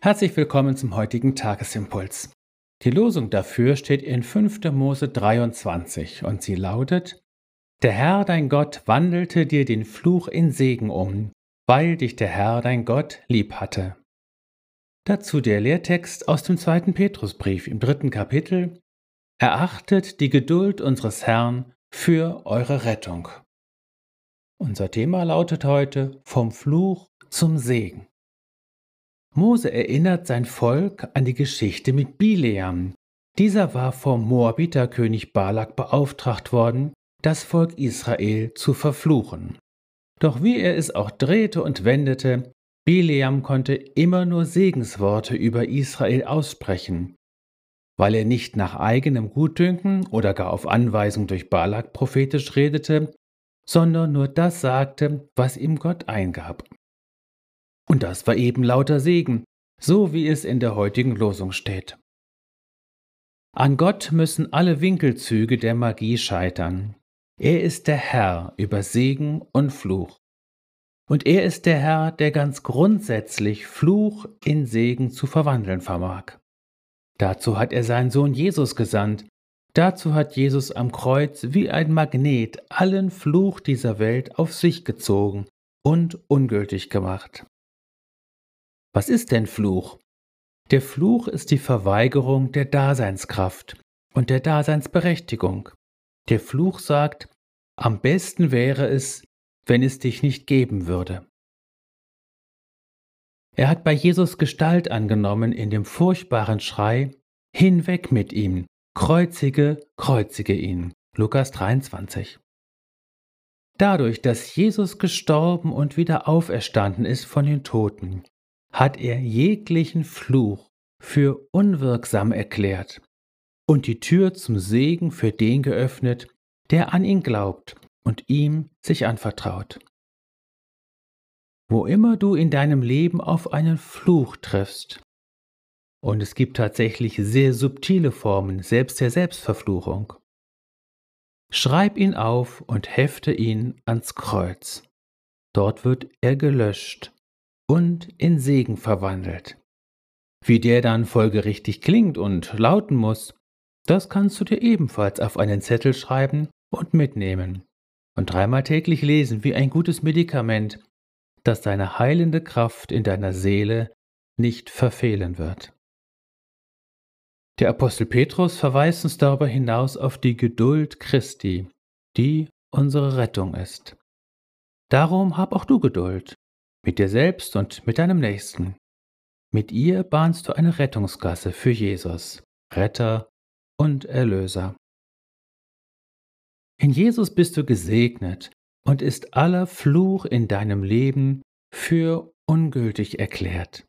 Herzlich willkommen zum heutigen Tagesimpuls. Die Losung dafür steht in 5. Mose 23 und sie lautet: Der Herr dein Gott wandelte dir den Fluch in Segen um, weil dich der Herr dein Gott lieb hatte. Dazu der Lehrtext aus dem zweiten Petrusbrief im dritten Kapitel. Erachtet die Geduld unseres Herrn für eure Rettung. Unser Thema lautet heute vom Fluch zum Segen. Mose erinnert sein Volk an die Geschichte mit Bileam. Dieser war vom Moabiterkönig Balak beauftragt worden, das Volk Israel zu verfluchen. Doch wie er es auch drehte und wendete, Bileam konnte immer nur Segensworte über Israel aussprechen. Weil er nicht nach eigenem Gutdünken oder gar auf Anweisung durch Balak prophetisch redete, sondern nur das sagte, was ihm Gott eingab. Und das war eben lauter Segen, so wie es in der heutigen Losung steht. An Gott müssen alle Winkelzüge der Magie scheitern. Er ist der Herr über Segen und Fluch. Und er ist der Herr, der ganz grundsätzlich Fluch in Segen zu verwandeln vermag. Dazu hat er seinen Sohn Jesus gesandt. Dazu hat Jesus am Kreuz wie ein Magnet allen Fluch dieser Welt auf sich gezogen und ungültig gemacht. Was ist denn Fluch? Der Fluch ist die Verweigerung der Daseinskraft und der Daseinsberechtigung. Der Fluch sagt, am besten wäre es, wenn es dich nicht geben würde. Er hat bei Jesus Gestalt angenommen in dem furchtbaren Schrei, Hinweg mit ihm, kreuzige, kreuzige ihn. Lukas 23. Dadurch, dass Jesus gestorben und wieder auferstanden ist von den Toten, hat er jeglichen Fluch für unwirksam erklärt und die Tür zum Segen für den geöffnet, der an ihn glaubt und ihm sich anvertraut. Wo immer du in deinem Leben auf einen Fluch triffst, und es gibt tatsächlich sehr subtile Formen, selbst der Selbstverfluchung, schreib ihn auf und hefte ihn ans Kreuz. Dort wird er gelöscht und in Segen verwandelt. Wie der dann folgerichtig klingt und lauten muss, das kannst du dir ebenfalls auf einen Zettel schreiben und mitnehmen und dreimal täglich lesen wie ein gutes Medikament, das deine heilende Kraft in deiner Seele nicht verfehlen wird. Der Apostel Petrus verweist uns darüber hinaus auf die Geduld Christi, die unsere Rettung ist. Darum hab auch du Geduld mit dir selbst und mit deinem Nächsten. Mit ihr bahnst du eine Rettungsgasse für Jesus, Retter und Erlöser. In Jesus bist du gesegnet und ist aller Fluch in deinem Leben für ungültig erklärt.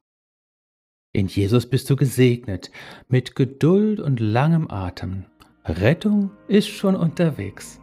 In Jesus bist du gesegnet mit Geduld und langem Atem. Rettung ist schon unterwegs.